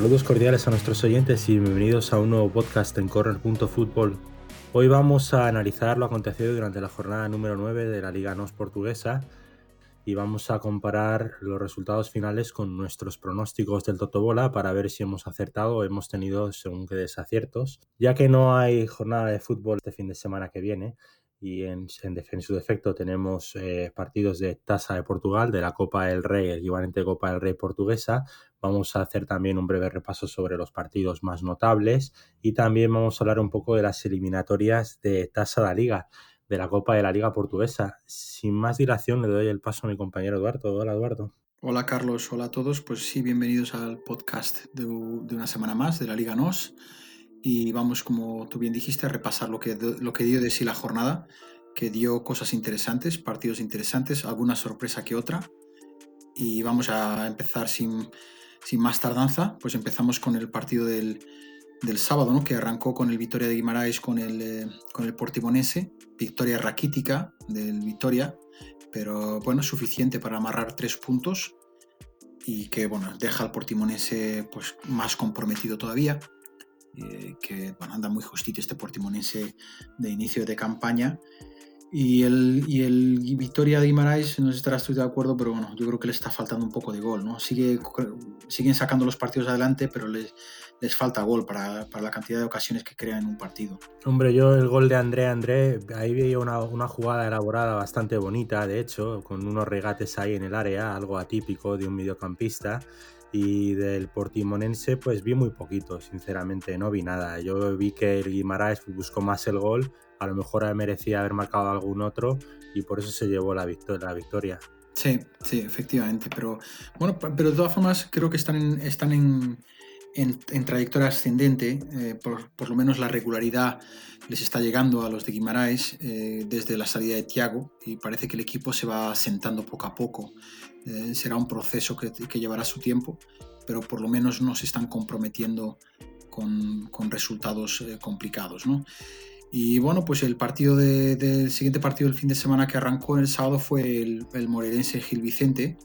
Saludos cordiales a nuestros oyentes y bienvenidos a un nuevo podcast en Corner.Football. Hoy vamos a analizar lo acontecido durante la jornada número 9 de la Liga NOS portuguesa y vamos a comparar los resultados finales con nuestros pronósticos del Totobola para ver si hemos acertado o hemos tenido según qué desaciertos. Ya que no hay jornada de fútbol este fin de semana que viene y en, en, su defecto tenemos eh, partidos de Tasa de Portugal, de la Copa del Rey, el equivalente Copa del Rey portuguesa, vamos a hacer también un breve repaso sobre los partidos más notables y también vamos a hablar un poco de las eliminatorias de Tasa de la Liga de la Copa de la Liga Portuguesa. Sin más dilación, le doy el paso a mi compañero Eduardo. Hola, Eduardo. Hola, Carlos. Hola a todos. Pues sí, bienvenidos al podcast de, una semana más de la Liga NOS. Y vamos, como tú bien dijiste, a repasar lo que, lo que dio de sí la jornada, que dio cosas interesantes, partidos interesantes, alguna sorpresa que otra. Y vamos a empezar sin, sin más tardanza, pues empezamos con el partido del, del sábado, ¿no? que arrancó con el Victoria de Guimaraes con el, eh, con el Portimonense, victoria raquítica del Victoria, pero bueno, suficiente para amarrar tres puntos y que bueno, deja al Portimonense pues, más comprometido todavía, eh, que bueno, anda muy justito este Portimonense de inicio de campaña y el, y el Victoria de Guimaraes, no sé si estarás tú de acuerdo, pero bueno, yo creo que le está faltando un poco de gol, ¿no? Sigue, siguen sacando los partidos adelante, pero les, les falta gol para, para, la cantidad de ocasiones que crean en un partido. Hombre, yo el gol de André André, ahí veía una, una, jugada elaborada bastante bonita, de hecho, con unos regates ahí en el área, algo atípico de un mediocampista. Y del Portimonense, pues vi muy poquito, sinceramente, no vi nada. Yo vi que el Guimaraes buscó más el gol, a lo mejor merecía haber marcado algún otro y por eso se llevó la, victoria. Sí, sí, efectivamente, pero bueno, pero de todas formas creo que están en, están en, trayectoria ascendente, eh, por, lo menos la regularidad les está llegando a los de Guimaraes eh, desde la salida de Tiago y parece que el equipo se va asentando poco a poco. Eh, será un proceso que, llevará su tiempo, pero por lo menos no se están comprometiendo con, resultados complicados. ¿no? Y bueno, pues el partido del siguiente partido del fin de semana que arrancó el sábado fue el, el Gil Vicente.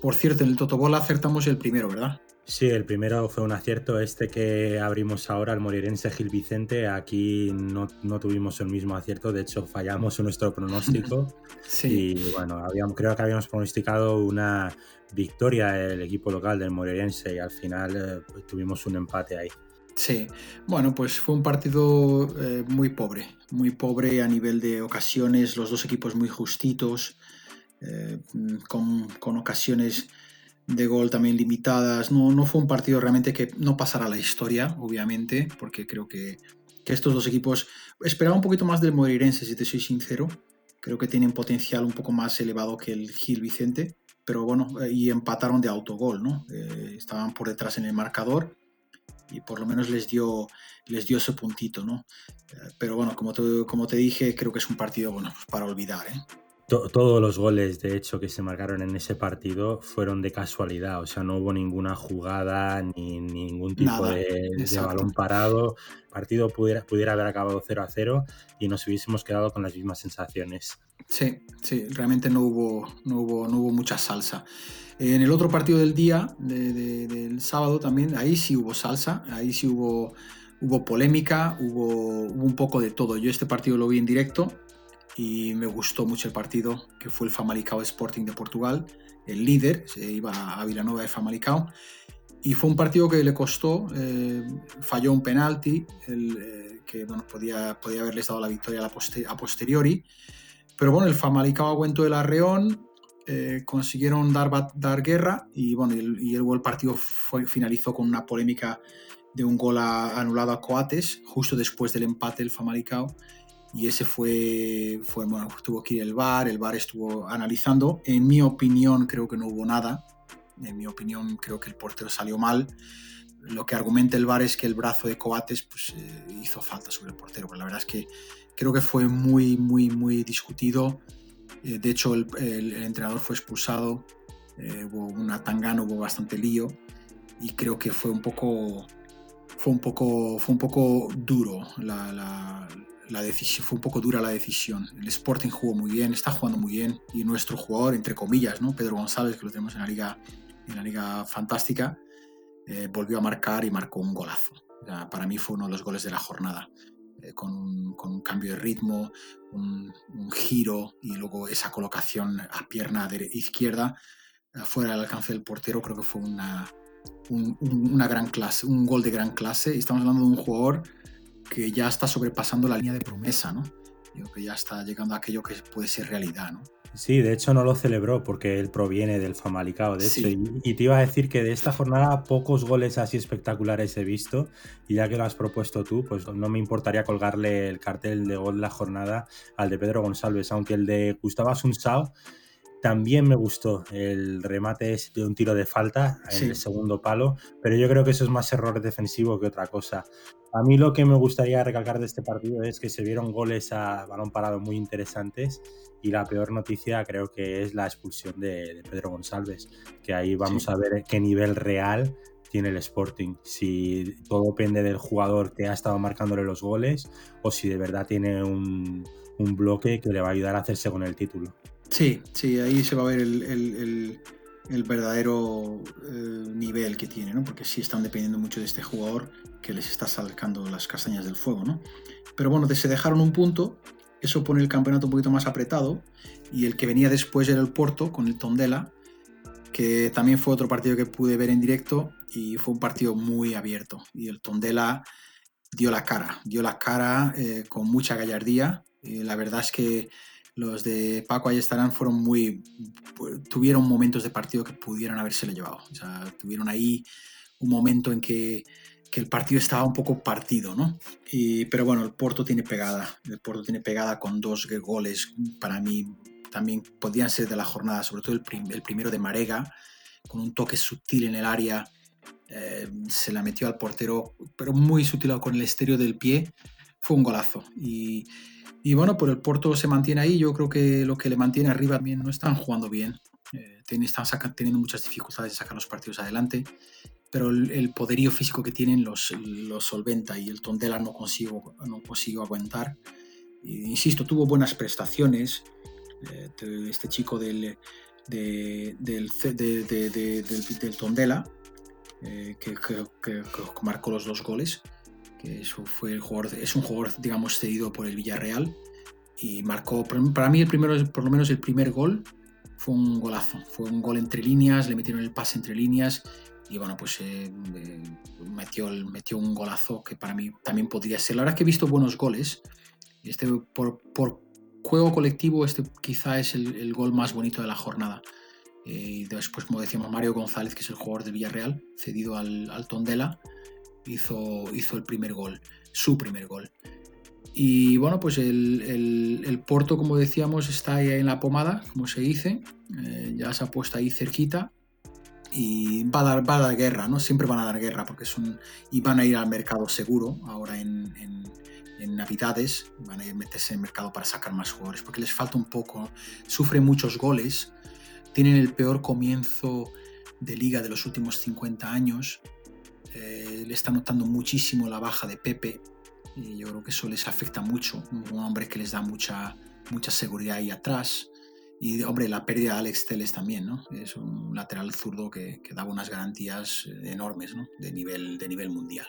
Por cierto, en el Totobola acertamos el primero, ¿verdad? Sí, el primero fue un acierto. Este que abrimos ahora, el morerense Gil Vicente, aquí no, no tuvimos el mismo acierto. De hecho, fallamos en nuestro pronóstico. sí. Y bueno, habíamos, creo que habíamos pronosticado una victoria del equipo local del morerense y al final eh, tuvimos un empate ahí. Sí, bueno, pues fue un partido eh, muy pobre, muy pobre a nivel de ocasiones, los dos equipos muy justitos, eh, con, ocasiones de gol también limitadas. No, no fue un partido realmente que no pasara la historia, obviamente, porque creo que, estos dos equipos... Esperaba un poquito más del Moreirense, si te soy sincero. Creo que tienen potencial un poco más elevado que el Gil Vicente, pero bueno, y empataron de autogol, ¿no? Eh, estaban por detrás en el marcador y por lo menos les dio, les dio ese puntito, ¿no? Eh, pero bueno, como te, como te dije, creo que es un partido bueno, pues para olvidar, ¿eh? Todos los goles, de hecho, que se marcaron en ese partido fueron de casualidad, o sea, no hubo ninguna jugada ni ningún tipo de, balón parado. El partido pudiera, pudiera haber acabado 0 a 0 y nos hubiésemos quedado con las mismas sensaciones. Sí, sí, realmente no hubo, no hubo, no hubo mucha salsa. En el otro partido del día, del sábado también, ahí sí hubo salsa, ahí sí hubo, hubo polémica, hubo, un poco de todo. Yo este partido lo vi en directo y me gustó mucho el partido, que fue el Famalicao Sporting de Portugal, el líder, se iba a Vilanova de Famalicao, y fue un partido que le costó, eh, falló un penalti, eh, que bueno, podía, podía haberles dado la victoria a, posteriori, pero bueno, el Famalicao aguantó el arreón, eh, consiguieron dar, dar guerra y bueno, y el, el partido finalizó con una polémica de un gol anulado a Coates justo después del empate del Famalicao y ese fue, fue bueno, tuvo que ir el VAR, el VAR estuvo analizando. En mi opinión creo que no hubo nada, en mi opinión creo que el portero salió mal. Lo que argumenta el VAR es que el brazo de Coates pues, eh, hizo falta sobre el portero, pero la verdad es que creo que fue muy, muy, muy discutido. Eh, de hecho, el, entrenador fue expulsado, eh, hubo una tangana, hubo bastante lío. Y creo que fue un poco, fue un poco, fue un poco duro la, decisión, fue un poco dura la decisión. El Sporting jugó muy bien, está jugando muy bien y nuestro jugador, entre comillas, ¿no? Pedro González, que lo tenemos en la liga, en la liga fantástica, eh, volvió a marcar y marcó un golazo. para mí fue uno de los goles de la jornada. con, un, cambio de ritmo, un, giro y luego esa colocación a pierna izquierda fuera del alcance del portero, creo que fue una, una gran clase, un gol de gran clase. Estamos hablando de un jugador que ya está sobrepasando la línea de promesa, ¿no? que ya está llegando a aquello que puede ser realidad, ¿no? Sí, de hecho no lo celebró porque él proviene del Famalicao, de hecho. Y, te iba a decir que de esta jornada pocos goles así espectaculares he visto. Y ya que lo has propuesto tú, pues no me importaría colgarle el cartel de gol de la jornada al de Pedro González, aunque el de Gustavo Asunsao también me gustó el remate de un tiro de falta en el segundo palo, pero yo creo que eso es más error defensivo que otra cosa. A mí lo que me gustaría recalcar de este partido es que se vieron goles a balón parado muy interesantes y la peor noticia creo que es la expulsión de, Pedro González, que ahí vamos a ver qué nivel real tiene el Sporting, si todo depende del jugador que ha estado marcándole los goles o si de verdad tiene un, un bloque que le va a ayudar a hacerse con el título. Sí, sí, ahí se va a ver el, verdadero eh, nivel que tiene, ¿no? Porque sí están dependiendo mucho de este jugador que les está sacando las castañas del fuego, ¿no? Pero bueno, se dejaron un punto, eso pone el campeonato un poquito más apretado, y el que venía después era el Porto con el Tondela, que también fue otro partido que pude ver en directo y fue un partido muy abierto. Y el Tondela dio la cara, dio la cara eh, con mucha gallardía. Y la verdad es que los de Paco ahí estarán fueron muy tuvieron momentos de partido que pudieran habérselo llevado. O tuvieron ahí un momento en que, el partido estaba un poco partido no pero bueno el Porto tiene pegada el Porto tiene pegada con dos goles para mí también podían ser de la jornada sobre todo el, el primero de Marega con un toque sutil en el área eh, se la metió al portero pero muy sutil con el estéreo del pie. Fue un golazo y y bueno, por el Porto se mantiene ahí. Yo creo que lo que le mantiene arriba también no están jugando bien. Eh, están teniendo muchas dificultades de sacar los partidos adelante. Pero el, poderío físico que tienen los, los solventa y el Tondela no consigo, no consigo aguantar. insisto, tuvo buenas prestaciones. Eh, este chico del, del, del, Tondela, eh, que marcó los dos goles que fue el jugador, es un jugador, digamos, cedido por el Villarreal y marcó, para mí el primero, por lo menos el primer gol fue un golazo, fue un gol entre líneas, le metieron el pase entre líneas y bueno, pues eh, eh, metió, metió un golazo que para mí también podría ser. La verdad es que he visto buenos goles, este, por, por juego colectivo este quizá es el, gol más bonito de la jornada. Eh, y después, como decíamos, Mario González, que es el jugador del Villarreal, cedido al, al Tondela, hizo, hizo el primer gol, su primer gol. Y bueno, pues el, el, Porto, como decíamos, está ahí en la pomada, como se dice, eh, ya se ha puesto ahí cerquita y va a, dar, va a dar guerra, ¿no? Siempre van a dar guerra porque son y van a ir al mercado seguro ahora en, en, en Navidades, van a ir a meterse en el mercado para sacar más jugadores porque les falta un poco, sufren muchos goles, tienen el peor comienzo de liga de los últimos 50 años eh, le está notando muchísimo la baja de Pepe y yo creo que eso les afecta mucho. Un hombre que les da mucha, mucha seguridad ahí atrás. Y, hombre, la pérdida de Alex Teles también, ¿no? Es un lateral zurdo que, que daba unas garantías enormes, ¿no? De nivel, de nivel mundial,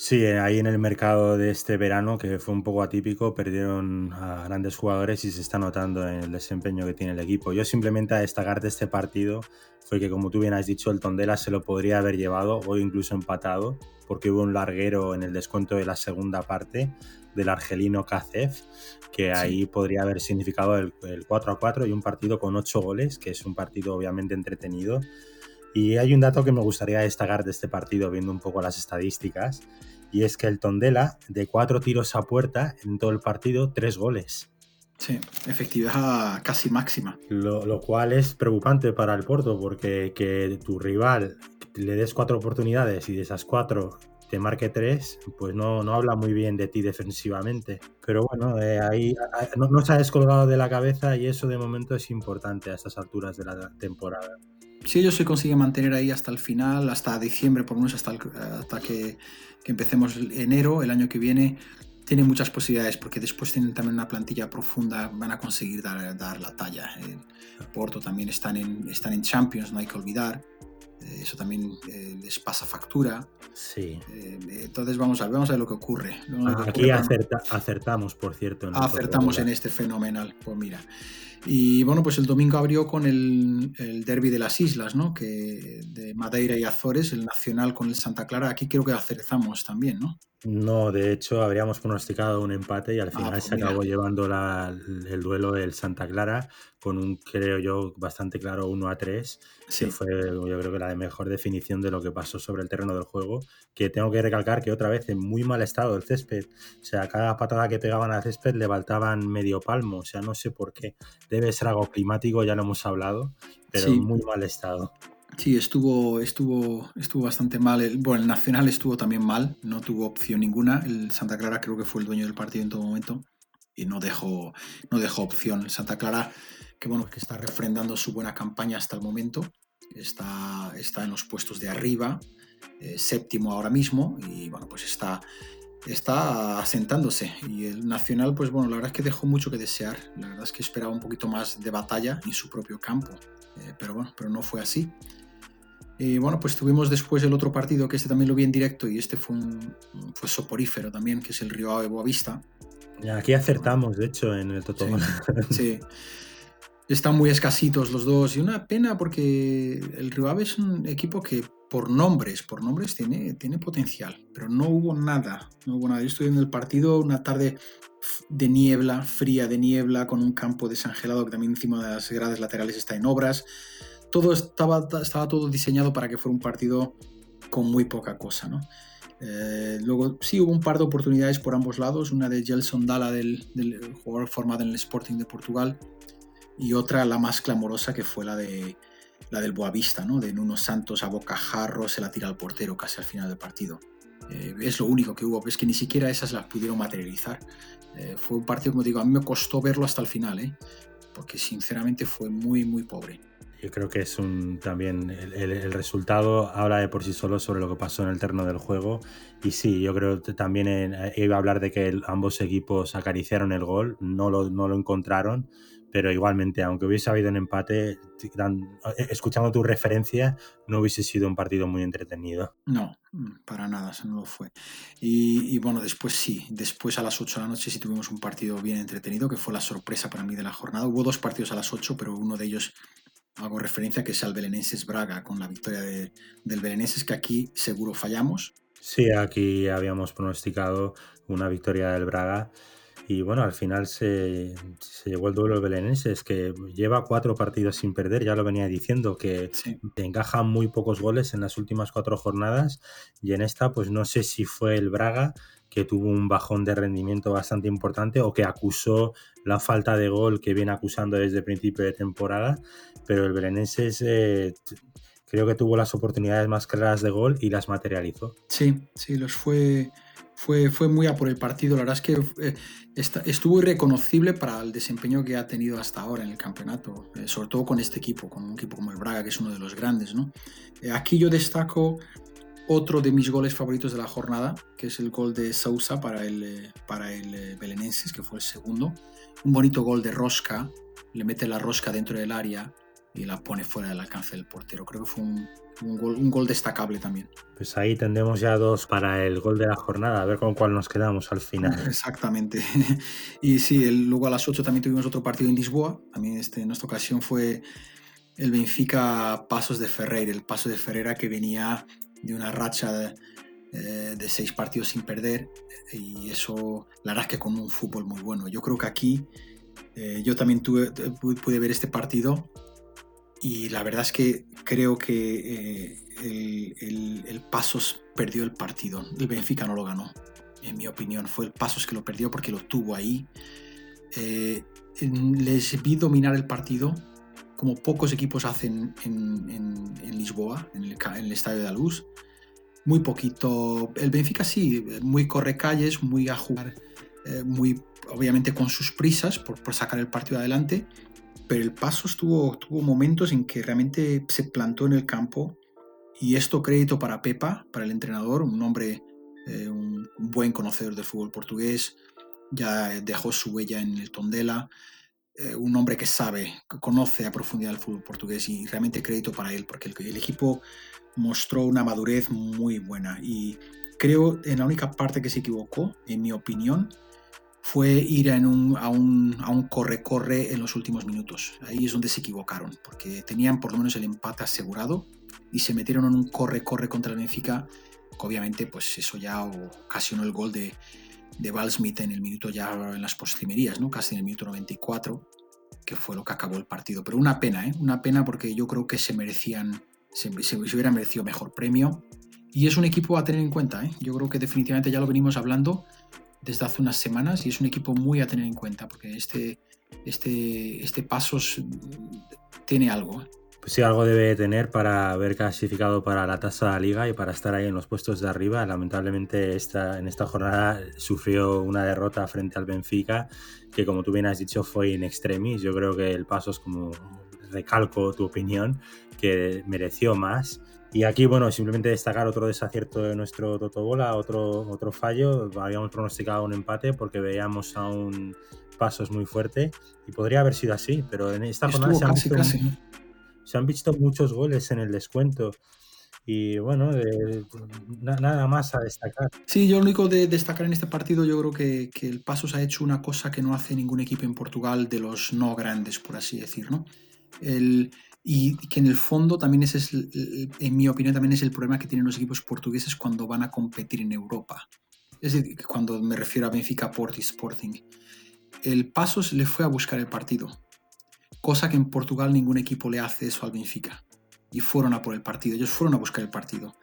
Sí, ahí en el mercado de este verano, que fue un poco atípico, perdieron a grandes jugadores y se está notando en el desempeño que tiene el equipo. Yo simplemente a destacar de este partido fue que, como tú bien has dicho, el Tondela se lo podría haber llevado o incluso empatado, porque hubo un larguero en el descuento de la segunda parte del argelino Kacef, que ahí podría haber significado el, el 4 a 4 y un partido con 8 goles, que es un partido obviamente entretenido y hay un dato que me gustaría destacar de este partido, viendo un poco las estadísticas, y es que el Tondela, de cuatro tiros a puerta en todo el partido, tres goles. Sí, efectividad casi máxima. Lo, cual es preocupante para el Porto, porque que tu rival le des cuatro oportunidades y de esas cuatro te marque tres, pues no, no habla muy bien de ti defensivamente. Pero bueno, eh, ahí no, no se ha descolgado de la cabeza y eso de momento es importante a estas alturas de la temporada si ellos se consiguen mantener ahí hasta el final, hasta diciembre, por lo menos hasta, hasta que, empecemos enero, el año que viene, tienen muchas posibilidades porque después tienen también una plantilla profunda, van a conseguir dar, dar la talla. Porto también están en, están en Champions, no hay que olvidar. Eh, eso también eh, les pasa factura. Sí. Eh, entonces vamos a, ver, vamos a ver lo que ocurre. Aquí acertamos, por cierto. acertamos en este fenomenal, pues mira. Y bueno, pues el domingo abrió con el, el derby de las islas, ¿no? Que de Madeira y Azores, el nacional con el Santa Clara. Aquí creo que acertamos también, ¿no? No, de hecho habríamos pronosticado un empate y al ah, final pues se acabó llevando el duelo el Santa Clara con un, creo yo, bastante claro 1 a 3, sí. que fue yo creo que la mejor definición de lo que pasó sobre el terreno del juego, que tengo que recalcar que otra vez en muy mal estado el césped, o sea, cada patada que pegaban al césped le faltaban medio palmo, o sea, no sé por qué, debe ser algo climático, ya lo hemos hablado, pero en muy mal estado. Sí, estuvo, estuvo, estuvo bastante mal. El, bueno, el Nacional estuvo también mal, no tuvo opción ninguna. El Santa Clara creo que fue el dueño del partido en todo momento y no dejó, no dejó opción. Santa Clara, que bueno, que está refrendando su buena campaña hasta el momento, está, está en los puestos de arriba, eh, séptimo ahora mismo y bueno, pues está, está asentándose. Y el Nacional, pues bueno, la verdad es que dejó mucho que desear. La verdad es que esperaba un poquito más de batalla en su propio campo, eh, pero bueno, pero no fue así. Y bueno, pues tuvimos después el otro partido, que este también lo vi en directo y este fue, un, fue soporífero también, que es el Río Ave Boavista. Aquí acertamos, de hecho, en el Totón. Sí, Están muy escasitos los dos y una pena porque el Río Ave es un equipo que por nombres, por nombres tiene, tiene potencial, pero no hubo nada, no hubo nada. Yo estuve en el partido una tarde de niebla, fría de niebla, con un campo desangelado que también encima de las gradas laterales está en obras todo estaba, todo diseñado para que fuera un partido con muy poca cosa, ¿no? Eh, luego sí hubo un par de oportunidades por ambos lados, una de Gelson Dalla, del, jugador formado en el Sporting de Portugal, y otra la más clamorosa que fue la de la del Boavista, ¿no? de Nuno Santos a bocajarro, se la tira al portero casi al final del partido. Eh, es lo único que hubo, es que ni siquiera esas las pudieron materializar. Eh, fue un partido, como digo, a mí me costó verlo hasta el final, porque sinceramente fue muy, muy pobre yo creo que es un también el, resultado habla de por sí solo sobre lo que pasó en el terreno del juego. Y sí yo creo que también iba a hablar de que ambos equipos acariciaron el gol no lo, no lo encontraron pero igualmente aunque hubiese habido un empate escuchando tu referencia no hubiese sido un partido muy entretenido. No para nada eso no lo fue. Y, y bueno después sí después a las 8 de la noche sí tuvimos un partido bien entretenido que fue la sorpresa para mí de la jornada. Hubo dos partidos a las 8 pero uno de ellos hago referencia que es al Belenenses Braga con la victoria del Belenenses, que aquí seguro fallamos. Sí, aquí habíamos pronosticado una victoria del Braga. Y bueno, al final se, se llevó el duelo del Belenenses, que lleva cuatro partidos sin perder, ya lo venía diciendo, que encaja muy pocos goles en las últimas cuatro jornadas. Y en esta, pues no sé si fue el Braga que tuvo un bajón de rendimiento bastante importante o que acusó la falta de gol que viene acusando desde principio de temporada, pero el Belenenses eh, creo que tuvo las oportunidades más claras de gol y las materializó. Sí, sí, los fue, fue, fue muy a por el partido. La verdad es que eh, estuvo irreconocible para el desempeño que ha tenido hasta ahora en el campeonato, eh, sobre todo con este equipo, con un equipo como el Braga, que es uno de los grandes. ¿no? aquí yo destaco otro de mis goles favoritos de la jornada, que es el gol de Sousa para el, para el Belenenses, que fue el segundo un bonito gol de rosca, le mete la rosca dentro del área y la pone fuera del alcance del portero. Creo que fue un, gol, destacable también. Pues ahí tendremos ya dos para el gol de la jornada, a ver con cuál nos quedamos al final. Exactamente. Y sí, luego a las 8 también tuvimos otro partido en Lisboa. También este, en esta ocasión fue el Benfica Pasos de Ferreira, el paso de Ferreira que venía de una racha de, eh, de seis partidos sin perder y eso la verdad es que con un fútbol muy bueno. Yo creo que aquí eh, yo también tuve, pude ver este partido y la verdad es que creo que eh, el, Pasos perdió el partido, el Benfica no lo ganó, en mi opinión. Fue el Pasos que lo perdió porque lo tuvo ahí. les vi dominar el partido como pocos equipos hacen en, Lisboa, en el, el Estadio de la muy poquito. El Benfica sí, muy corre calles, muy a jugar, eh, muy obviamente con sus prisas por, sacar el partido adelante, pero el Paso tuvo, tuvo momentos en que realmente se plantó en el campo y esto crédito para Pepa, para el entrenador, un hombre, eh, un buen conocedor del fútbol portugués, ya dejó su huella en el Tondela. eh, un hombre que sabe, que conoce a profundidad el fútbol portugués y realmente crédito para él, porque el, equipo mostró una madurez muy buena y creo en la única parte que se equivocó, en mi opinión, fue ir en un, a un corre-corre en los últimos minutos. Ahí es donde se equivocaron, porque tenían por lo menos el empate asegurado y se metieron en un corre-corre contra el Benfica, que obviamente pues eso ya ocasionó el gol de, de Valsmith en el minuto ya en las postrimerías, ¿no? casi en el minuto 94, que fue lo que acabó el partido. Pero una pena, ¿eh? una pena porque yo creo que se merecían, se, se, hubiera merecido mejor premio. Y es un equipo a tener en cuenta, ¿eh? yo creo que definitivamente ya lo venimos hablando desde hace unas semanas y es un equipo muy a tener en cuenta porque este, este, este Pasos tiene algo. ¿eh? Pues sí, algo debe tener para haber clasificado para la tasa de liga y para estar ahí en los puestos de arriba. Lamentablemente esta, en esta jornada sufrió una derrota frente al Benfica, que como tú bien has dicho fue in extremis. Yo creo que el paso es como, recalco tu opinión, que mereció más. Y aquí, bueno, simplemente destacar otro desacierto de nuestro Totobola, otro, otro fallo. Habíamos pronosticado un empate porque veíamos a un Pasos muy fuerte y podría haber sido así, pero en esta jornada se han visto, se han visto muchos goles en el descuento. Y bueno, nada más a destacar. Sí, yo lo único de destacar en este partido, yo creo que, que el Pasos ha hecho una cosa que no hace ningún equipo en Portugal de los no grandes, por así decir, ¿no? Y que en el fondo también es, en mi opinión, también es el problema que tienen los equipos portugueses cuando van a competir en Europa. Es decir, cuando me refiero a Benfica, Porto y Sporting. El Pasos le fue a buscar el partido cosa que en Portugal ningún equipo le hace eso al Benfica. Y fueron a por el partido, ellos fueron a buscar el partido.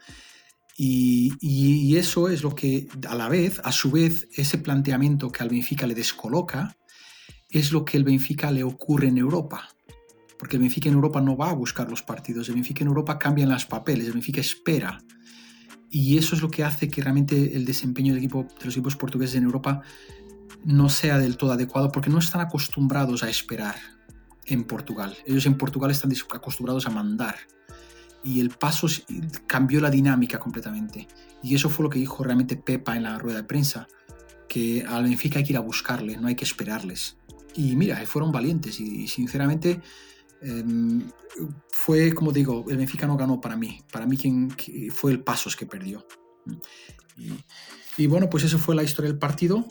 Y, eso es lo que, a la vez, a su vez, ese planteamiento que al Benfica le descoloca, es lo que el Benfica le ocurre en Europa. Porque el Benfica en Europa no va a buscar los partidos, el Benfica en Europa cambia los papeles, el Benfica espera. Y eso es lo que hace que realmente el desempeño del equipo, de los equipos portugueses en Europa no sea del todo adecuado, porque no están acostumbrados a esperar en Portugal. Ellos en Portugal están acostumbrados a mandar. Y el paso cambió la dinámica completamente. Y eso fue lo que dijo realmente Pepa en la rueda de prensa, que al Benfica hay que ir a buscarle, no hay que esperarles. Y mira, fueron valientes y, sinceramente em, fue, como digo, el Benfica no ganó para mí. Para mí quien, fue el Pasos que perdió. Y, y bueno, pues eso fue la historia del partido.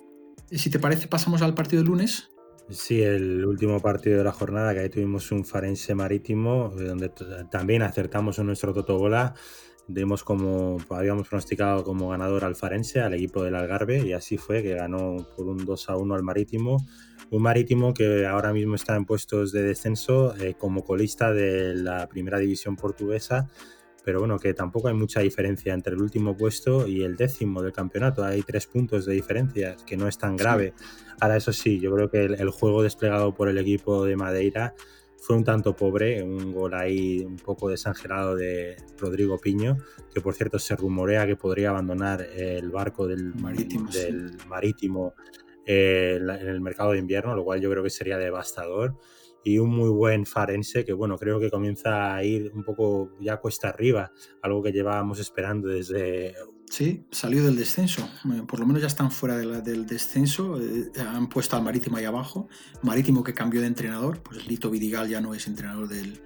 Si te parece, pasamos al partido del lunes. Sí, el último partido de la jornada, que ahí tuvimos un Farense Marítimo, donde también acertamos en nuestro Totobola. Dimos como, habíamos pronosticado como ganador al Farense, al equipo del Algarve, y así fue, que ganó por un 2 a 1 al Marítimo. Un Marítimo que ahora mismo está en puestos de descenso eh, como colista de la primera división portuguesa, pero bueno, que tampoco hay mucha diferencia entre el último puesto y el décimo del campeonato. Hay tres puntos de diferencia, que no es tan grave. Ahora, eso sí, yo creo que el, juego desplegado por el equipo de Madeira fue un tanto pobre, un gol ahí un poco desangelado de Rodrigo Piño, que por cierto se rumorea que podría abandonar el barco del marítimo, del marítimo eh, en el mercado de invierno, lo cual yo creo que sería devastador. Y un muy buen Farense que, bueno, creo que comienza a ir un poco ya cuesta arriba, algo que llevábamos esperando desde... Sí, salió del descenso, eh, por lo menos ya están fuera del descenso, eh, han puesto al Marítimo ahí abajo, Marítimo que cambió de entrenador, pues Lito Vidigal ya no es entrenador del,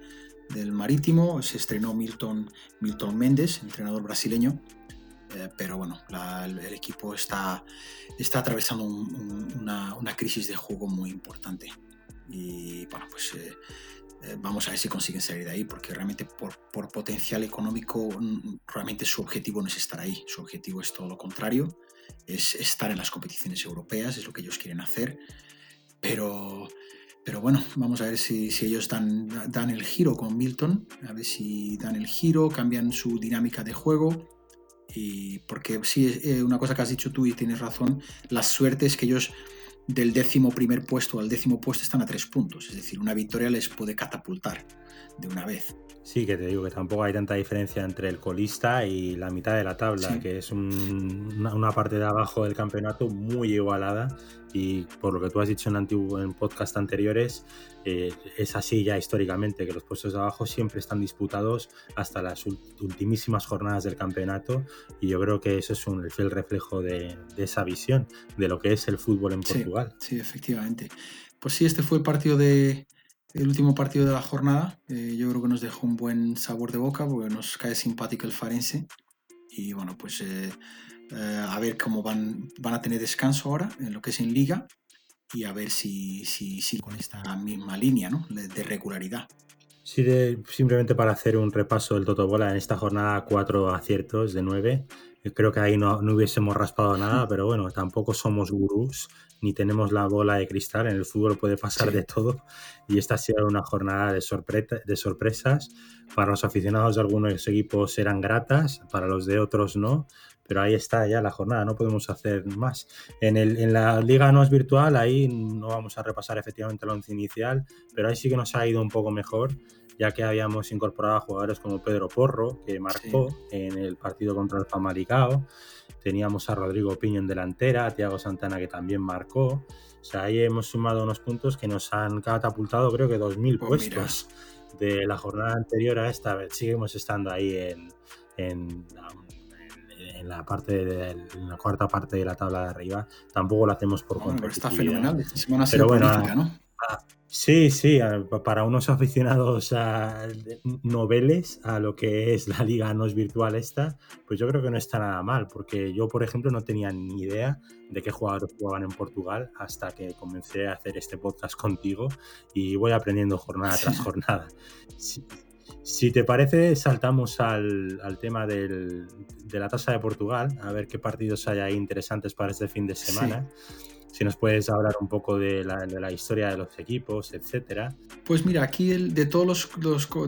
del Marítimo, se estrenó Milton, Milton Méndez, entrenador brasileño, eh, pero bueno, el, equipo está, está atravesando una, crisis de juego muy importante. Y bueno, pues eh, vamos a ver si consiguen salir de ahí, porque realmente por, por, potencial económico, mm, realmente su objetivo no es estar ahí, su objetivo es todo lo contrario, es estar en las competiciones europeas, es lo que ellos quieren hacer, pero, pero bueno, vamos a ver si, si ellos dan, dan el giro con Milton, a ver si dan el giro, cambian su dinámica de juego. Y porque sí, eh, una cosa que has dicho tú y tienes razón, la suerte es que ellos del décimo primer puesto al décimo puesto están a tres puntos, es decir, una victoria les puede catapultar de una vez. Sí, que te digo que tampoco hay tanta diferencia entre el colista y la mitad de la tabla, que es una, parte de abajo del campeonato muy igualada y por lo que tú has dicho en, antiguo, en podcast anteriores, eh, es así ya históricamente, que los puestos de abajo siempre están disputados hasta las ultimísimas jornadas del campeonato y yo creo que eso es un, el fiel reflejo de, esa visión de lo que es el fútbol en Portugal. Sí, efectivamente. pues sí, este fue el partido de, el último partido de la jornada. Eh, yo creo que nos dejó un buen sabor de boca porque nos cae simpático el Farense. Y bueno, pues eh, eh, a ver cómo van, van a tener descanso ahora en lo que es en liga y a ver si, si, si con esta misma línea ¿no? de regularidad. Sí, simplemente para hacer un repaso del Toto Bola en esta jornada, cuatro aciertos de nueve. Creo que ahí no, no hubiésemos raspado nada, pero bueno, tampoco somos gurús ni tenemos la bola de cristal. En el fútbol puede pasar de todo y esta ha sido una jornada de, de sorpresas. Para los aficionados de algunos equipos eran gratas, para los de otros no. Pero ahí está ya la jornada, no podemos hacer más. En, el, en la liga no es virtual, ahí no vamos a repasar efectivamente el once inicial, pero ahí sí que nos ha ido un poco mejor ya que habíamos incorporado a jugadores como Pedro Porro, que marcó en el partido contra el Famalicao. Teníamos a Rodrigo Piño en delantera, a Tiago Santana que también marcó. O sea, ahí hemos sumado unos puntos que nos han catapultado, creo que 2.000 pues puestos de la jornada anterior a esta. vez Seguimos estando ahí en, en, en la parte de, la cuarta parte de la tabla de arriba. Tampoco lo hacemos por bueno, Está fenomenal. Esta semana ha sido pero bueno, ¿no? Sí, sí, para unos aficionados a noveles a lo que es la liga no es virtual esta, pues yo creo que no está nada mal, porque yo, por ejemplo, no tenía ni idea de qué jugadores jugaban en Portugal hasta que comencé a hacer este podcast contigo y voy aprendiendo jornada tras jornada. Si, te parece, saltamos al, tema de la tasa de Portugal, a ver qué partidos hay ahí interesantes para este fin de semana si nos puedes hablar un poco de la, historia de los equipos, etcétera. Pues mira, aquí de todos los,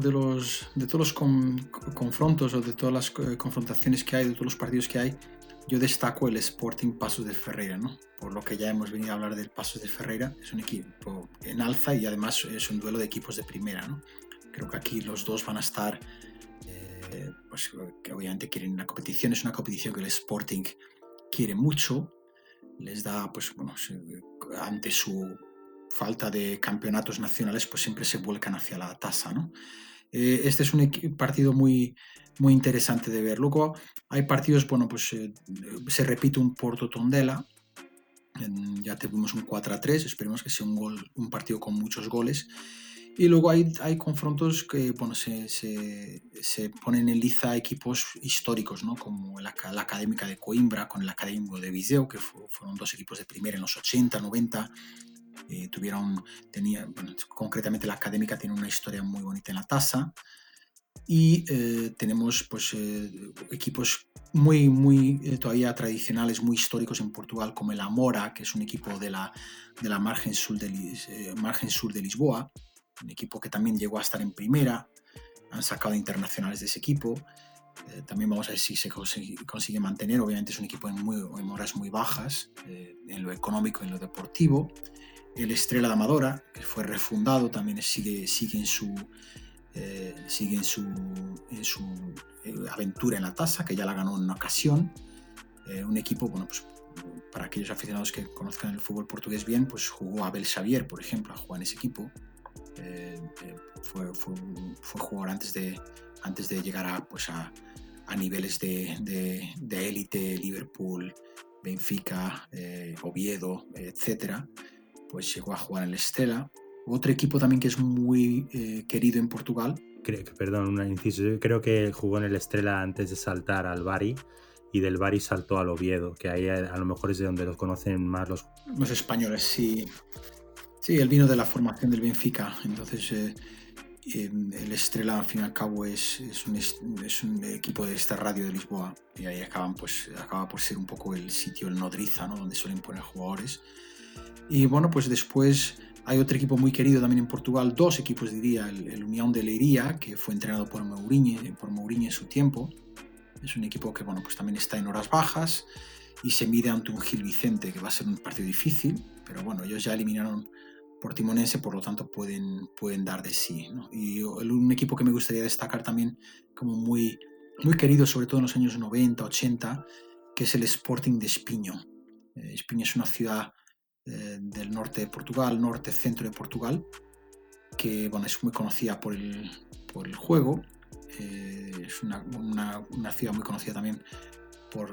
de los, de todos los confrontos o de todas las eh, confrontaciones que hay, de todos los partidos que hay, yo destaco el Sporting Pasos de Ferreira, ¿no? Por lo que ya hemos venido a hablar del Pasos de Ferreira, es un equipo en alza y además es un duelo de equipos de primera, ¿no? Creo que aquí los dos van a estar, eh, pues obviamente quieren una competición, es una competición que el Sporting quiere mucho, les da, pues bueno, ante su falta de campeonatos nacionales, pues siempre se vuelcan hacia la tasa, ¿no? Eh, este es un partido muy, muy interesante de ver. Luego hay partidos, bueno, pues eh, se repite un Porto Tondela, ya tuvimos un 4 a 3, esperemos que sea un, gol, un partido con muchos goles. Y luego hay, hay confrontos que bueno, se, se, se, ponen en liza equipos históricos, ¿no? como la, la, Académica de Coimbra con el Académico de Viseu, que fueron dos equipos de primera en los 80, 90. Eh, tuvieron, tenía, bueno, concretamente la Académica tiene una historia muy bonita en la tasa. Y eh, tenemos pues, eh, equipos muy, muy todavía tradicionales, muy históricos en Portugal, como el Amora, que es un equipo de la, de la margen, sur de, margen sur de Lisboa un equipo que también llegó a estar en primera, han sacado internacionales de ese equipo. Eh, también vamos a ver si se consigue, mantener. Obviamente es un equipo en, muy, en horas muy bajas, eh, en lo económico en lo deportivo. El Estrella de Amadora, que fue refundado, también sigue, sigue en su, eh, sigue en su aventura en la tasa, que ya la ganó en una ocasión. un equipo, bueno, pues para aquellos aficionados que conozcan el fútbol portugués bien, pues jugó Abel Xavier, por ejemplo, a jugar en ese equipo. Eh, eh, fue, fue, fue, jugador antes de, antes de llegar a, pues a, a niveles de, de, élite, Liverpool, Benfica, eh, Oviedo, etcétera, pues llegó a jugar en el Estela. Otro equipo también que es muy querido en Portugal. Creo, perdón, un inciso. creo que jugó en el Estrella antes de saltar al Bari y del Bari saltó al Oviedo, que ahí a, lo mejor es de donde los conocen más los... Los españoles, sí. Sí, él vino de la formación del Benfica, entonces eh, em, el Estrella al fin y al cabo es, es, un, es, un, equipo de esta radio de Lisboa y ahí acaban, pues, acaba por ser un poco el sitio, el nodriza, ¿no? donde suelen poner jugadores. Y bueno, pues después hay otro equipo muy querido también en Portugal, dos equipos diría, el, Unión de Leiría, que fue entrenado por Mourinho, por Mourinho en su tiempo. Es un equipo que bueno, pues también está en horas bajas y se mide ante un Gil Vicente, que va a ser un partido difícil, pero bueno, ellos ya eliminaron Portimonense, por lo tanto pueden, pueden dar de sí. Y un equipo que me gustaría destacar también como muy, muy querido, sobre todo en los años 90, 80, que es el Sporting de Espiño. Eh, Espiño es una ciudad eh, del norte de Portugal, norte-centro de Portugal, que bueno, es muy conocida por el, por el juego. Eh, es una, una, una, ciudad muy conocida también por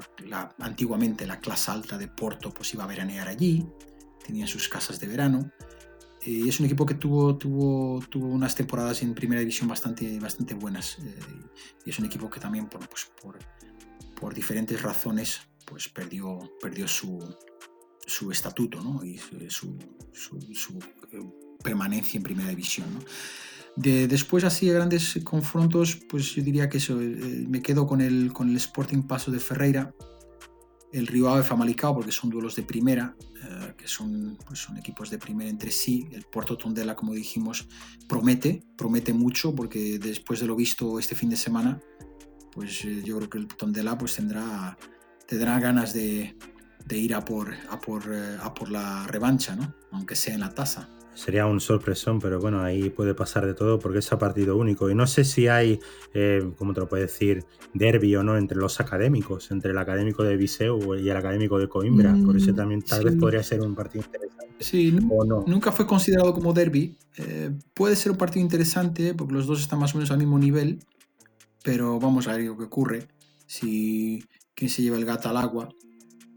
antiguamente la clase alta de Porto, pues iba a veranear allí, tenía sus casas de verano y es un equipo que tuvo, tuvo, tuvo unas temporadas en primera división bastante, bastante buenas. y es un equipo que también por, pues, por, por diferentes razones pues perdió, perdió su, su estatuto ¿no? y su, su, permanencia en primera división. De, después, así, de grandes confrontos, pues yo diría que eh, me quedo con el, con el Sporting Paso de Ferreira, el Río Ave Famalicao, porque son duelos de primera, eh, que son, pues son equipos de primera entre sí. El Porto Tondela, como dijimos, promete, promete mucho, porque después de lo visto este fin de semana, pues eh, yo creo que el Tondela pues tendrá, tendrá ganas de, ir a por, a por, a por la revancha, ¿no? aunque sea en la tasa sería un sorpresón, pero bueno, ahí puede pasar de todo porque es a partido único. Y no sé si hay, eh, como te lo puedo decir, derbi o no entre los académicos, entre el académico de Viseu y el académico de Coimbra. por eso mm, también tal vez podría ser un partido interesante. Sí, nunca fue considerado como derby. Eh, puede ser un partido interesante porque los dos están más o menos al mismo nivel, pero vamos a ver lo que ocurre. Si quién se lleva el gato al agua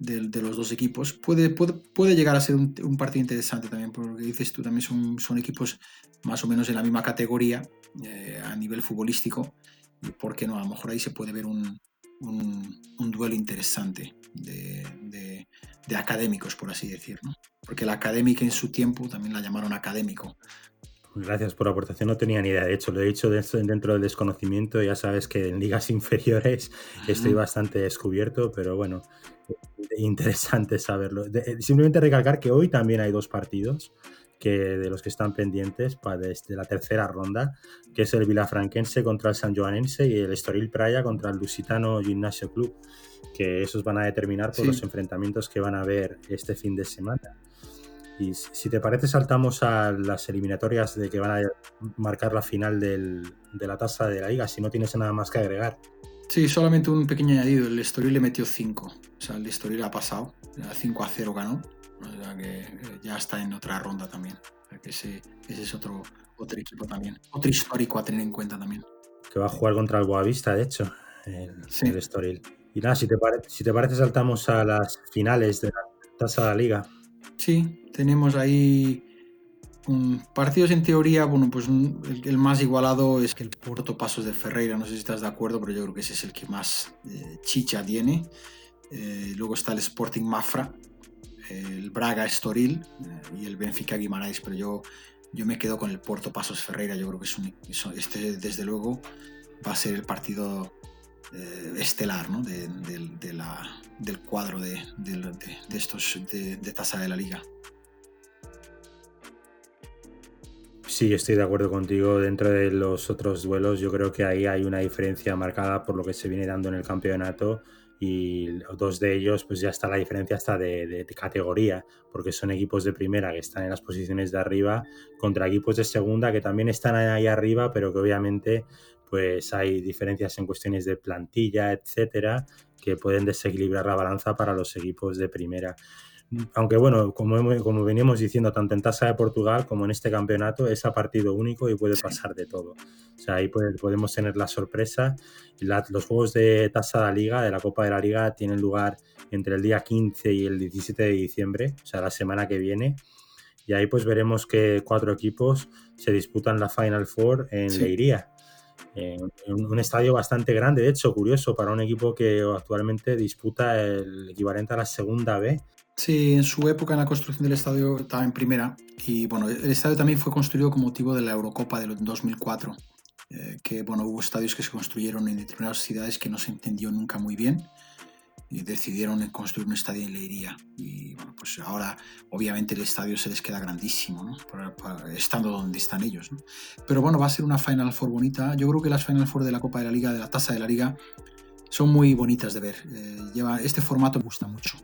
de, los dos equipos. Puede, puede, llegar a ser un, partido interesante también, porque dices tú, también son, son equipos más o menos en la misma categoría eh, a nivel futbolístico. Y por qué no, a lo mejor ahí se puede ver un, un, duelo interesante de, de, académicos, por así decir. Porque la académica en su tiempo también la llamaron académico. Gracias por la aportación, no tenía ni idea. De hecho, lo he dicho dentro del desconocimiento. Ya sabes que en ligas inferiores estoy bastante descubierto, pero bueno, interesante saberlo. Eh, simplemente recalcar que hoy también hay dos partidos que de los que están pendientes para desde la tercera ronda, que es el Vilafranquense contra el San Joanense y el Estoril Praia contra el Lusitano Gimnasio Club, que esos van a determinar por los enfrentamientos que van a haber este fin de semana. Y si te parece, saltamos a las eliminatorias de que van a marcar la final del, de la tasa de la liga, si no tienes nada más que agregar. Sí, solamente un pequeño añadido. El Estoril le metió 5. O sea, el Estoril ha pasado. 5 a 0 ganó. O sea que eh, ya está en otra ronda también. O sea que ese, es otro, otro equipo también. Otro histórico a tener en cuenta también. Que va a jugar contra el Boavista, de hecho, el, el Estoril. Y nada, si te, si te parece, saltamos a las finales de la tasa de la liga. Sí, tenemos ahí partidos en teoría, bueno, pues el, más igualado es que el Porto Pasos de Ferreira, no sé si estás de acuerdo, pero yo creo que ese es el que más eh, chicha tiene. Eh, luego está el Sporting Mafra, el Braga Estoril eh, y el Benfica Guimarães, pero yo, yo me quedo con el Porto Pasos Ferreira, yo creo que es un, este desde luego va a ser el partido estelar ¿no? del cuadro de, estos de de la liga. Sí, estoy de acuerdo contigo. Dentro de los otros duelos, yo creo que ahí hay una diferencia marcada por lo que se viene dando en el campeonato y dos de ellos, pues ya está la diferencia hasta de, categoría, porque son equipos de primera que están en las posiciones de arriba contra equipos de segunda que también están ahí arriba, pero que obviamente pues hay diferencias en cuestiones de plantilla, etcétera, que pueden desequilibrar la balanza para los equipos de primera aunque bueno, como, como veníamos diciendo, tanto en tasa de Portugal como en este campeonato, es a partido único y puede pasar de todo. O sea, ahí podemos tener la sorpresa. los juegos de tasa de la liga, de la Copa de la Liga, tienen lugar entre el día 15 y el 17 de diciembre, o sea, la semana que viene. Y ahí pues veremos que cuatro equipos se disputan la Final Four en Leiría. Un estadio bastante grande, de hecho, curioso para un equipo que actualmente disputa el equivalente a la segunda B. Sí, en su época en la construcción del estadio estaba en primera y bueno, el estadio también fue construido con motivo de la Eurocopa del 2004, eh, que bueno, hubo estadios que se construyeron en determinadas ciudades que no se entendió nunca muy bien y decidieron construir un estadio en Leiría y bueno, pues ahora obviamente el estadio se les queda grandísimo, ¿no? estando donde están ellos, ¿no? Pero bueno, va a ser una Final Four bonita, yo creo que las Final Four de la Copa de la Liga, de la tasa de la Liga, son muy bonitas de ver, eh, lleva, este formato me gusta mucho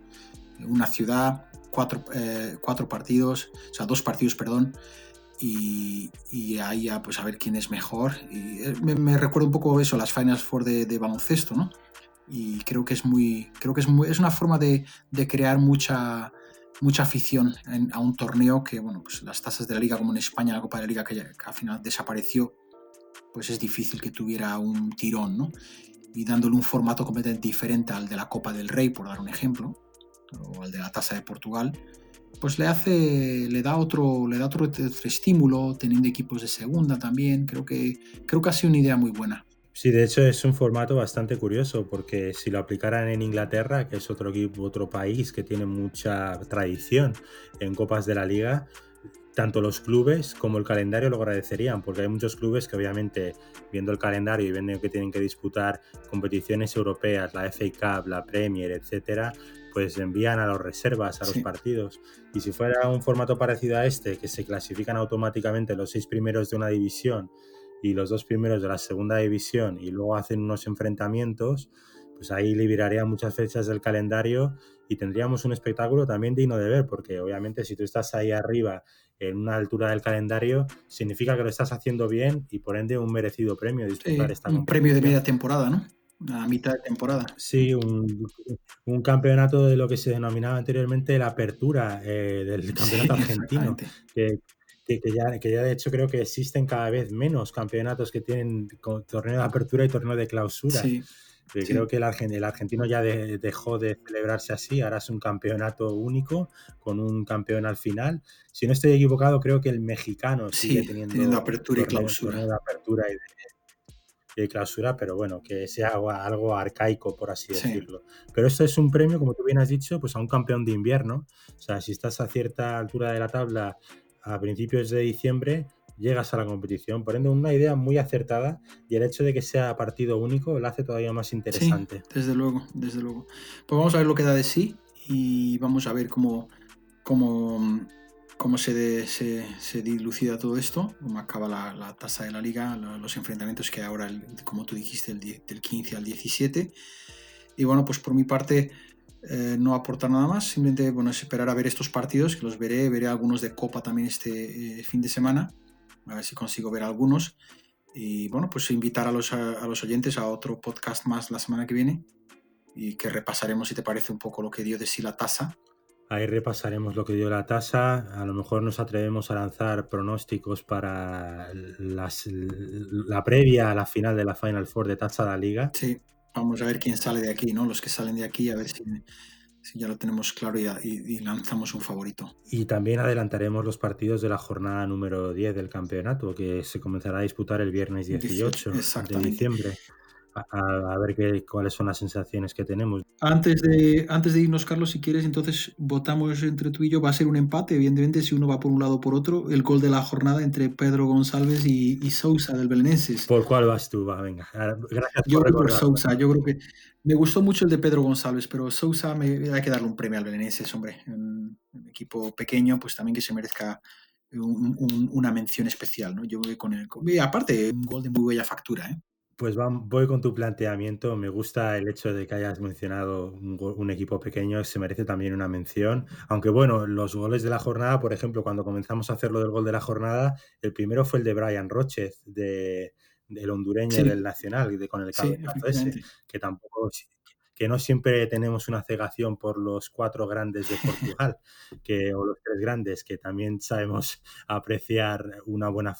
una ciudad, cuatro, eh, cuatro partidos, o sea, dos partidos, perdón, y, ahí ya pues a ver quién es mejor. Y eh, me, me recuerda un poco eso, las Finals Four de, de, baloncesto, ¿no? Y creo que es muy, creo que es, muy, es una forma de, de crear mucha, mucha afición a un torneo que, bueno, pues las tasas de la liga, como en España, la Copa de la Liga, que, al final desapareció, pues es difícil que tuviera un tirón, ¿no? Y dándole un formato completamente diferente al de la Copa del Rey, por dar un ejemplo, o al de la tasa de Portugal, pues le hace, le da otro, le da otro, estímulo, teniendo equipos de segunda también. Creo que, creo que ha sido una idea muy buena. Sí, de hecho es un formato bastante curioso porque si lo aplicaran en Inglaterra, que es otro equipo, otro país que tiene mucha tradición en copas de la liga, tanto los clubes como el calendario lo agradecerían, porque hay muchos clubes que obviamente viendo el calendario y viendo que tienen que disputar competiciones europeas, la FA Cup, la Premier, etcétera, pues envían a los reservas a los partidos. Y si fuera un formato parecido a este, que se clasifican automáticamente los seis primeros de una división y los dos primeros de la segunda división y luego hacen unos enfrentamientos, pues ahí liberaría muchas fechas del calendario y tendríamos un espectáculo también digno de ver, porque obviamente si tú estás ahí arriba en una altura del calendario, significa que lo estás haciendo bien y por ende un merecido premio disputar esta Un premio de media temporada, ¿no? A mitad de temporada. Sí, un, campeonato de lo que se denominaba anteriormente la apertura eh, del campeonato argentino, que, ya, que ya de hecho creo que existen cada vez menos campeonatos que tienen torneo de apertura y torneo de clausura. Sí. Creo que el, argentino ya dejó de celebrarse así, ahora es un campeonato único con un campeón al final. Si no estoy equivocado, creo que el mexicano sigue teniendo, apertura y clausura. apertura y de, clausura, pero bueno, que sea algo, arcaico, por así decirlo. Pero esto es un premio, como tú bien has dicho, pues a un campeón de invierno. O sea, si estás a cierta altura de la tabla a principios de diciembre, llegas a la competición. Por ende, una idea muy acertada y el hecho de que sea partido único lo hace todavía más interesante. desde luego, desde luego. Pues vamos a ver lo que da de sí y vamos a ver cómo, cómo, cómo se, se, dilucida todo esto, cómo acaba la, tasa de la liga, los enfrentamientos que ahora, como tú dijiste, el, del 15 al 17. Y bueno, pues por mi parte... Eh, no aportar nada más, simplemente bueno, esperar a ver estos partidos, que los veré, veré algunos de Copa también este eh, fin de semana a ver si consigo ver algunos. Y bueno, pues invitar a los, a, los oyentes a otro podcast más la semana que viene y que repasaremos, si te parece, un poco lo que dio de sí la tasa. Ahí repasaremos lo que dio la tasa. A lo mejor nos atrevemos a lanzar pronósticos para las, la previa a la final de la Final Four de tasa de la liga. Sí, vamos a ver quién sale de aquí, ¿no? Los que salen de aquí, a ver si ya lo tenemos claro y, lanzamos un favorito. Y también adelantaremos los partidos de la jornada número 10 del campeonato, que se comenzará a disputar el viernes 18 de diciembre a, ver qué, cuáles son las sensaciones que tenemos. Antes de, antes de irnos, Carlos, si quieres, entonces votamos entre tú y yo. Va a ser un empate, evidentemente, si uno va por un lado o por otro. El gol de la jornada entre Pedro González y, Sousa del Belenenses. ¿Por cuál vas tú? Va, venga. Gracias yo por, por Sousa. Yo creo que me gustó mucho el de Pedro González, pero Sousa me hay que darle un premio al Belenenses, hombre. Un, equipo pequeño, pues también que se merezca una mención especial, ¿no? Yo voy con el. aparte, un gol de muy bella factura, ¿eh? Pues voy con tu planteamiento. Me gusta el hecho de que hayas mencionado un, equipo pequeño, se merece también una mención. Aunque bueno, los goles de la jornada, por ejemplo, cuando comenzamos a hacer lo del gol de la jornada, el primero fue el de Brian Rochez, de, del hondureño del Nacional, de, con el cabezazo que tampoco que no siempre tenemos una cegación por los cuatro grandes de Portugal, que, o los tres grandes, que también sabemos apreciar una buena,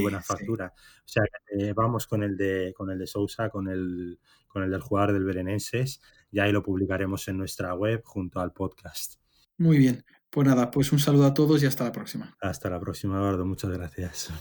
buena factura. O sea, eh, vamos con el de con el de Sousa, con el, con el del jugador del Berenenses, y ahí lo publicaremos en nuestra web junto al podcast. Muy bien. Pues nada, pues un saludo a todos y hasta la próxima. Hasta la próxima, Eduardo. Muchas gracias.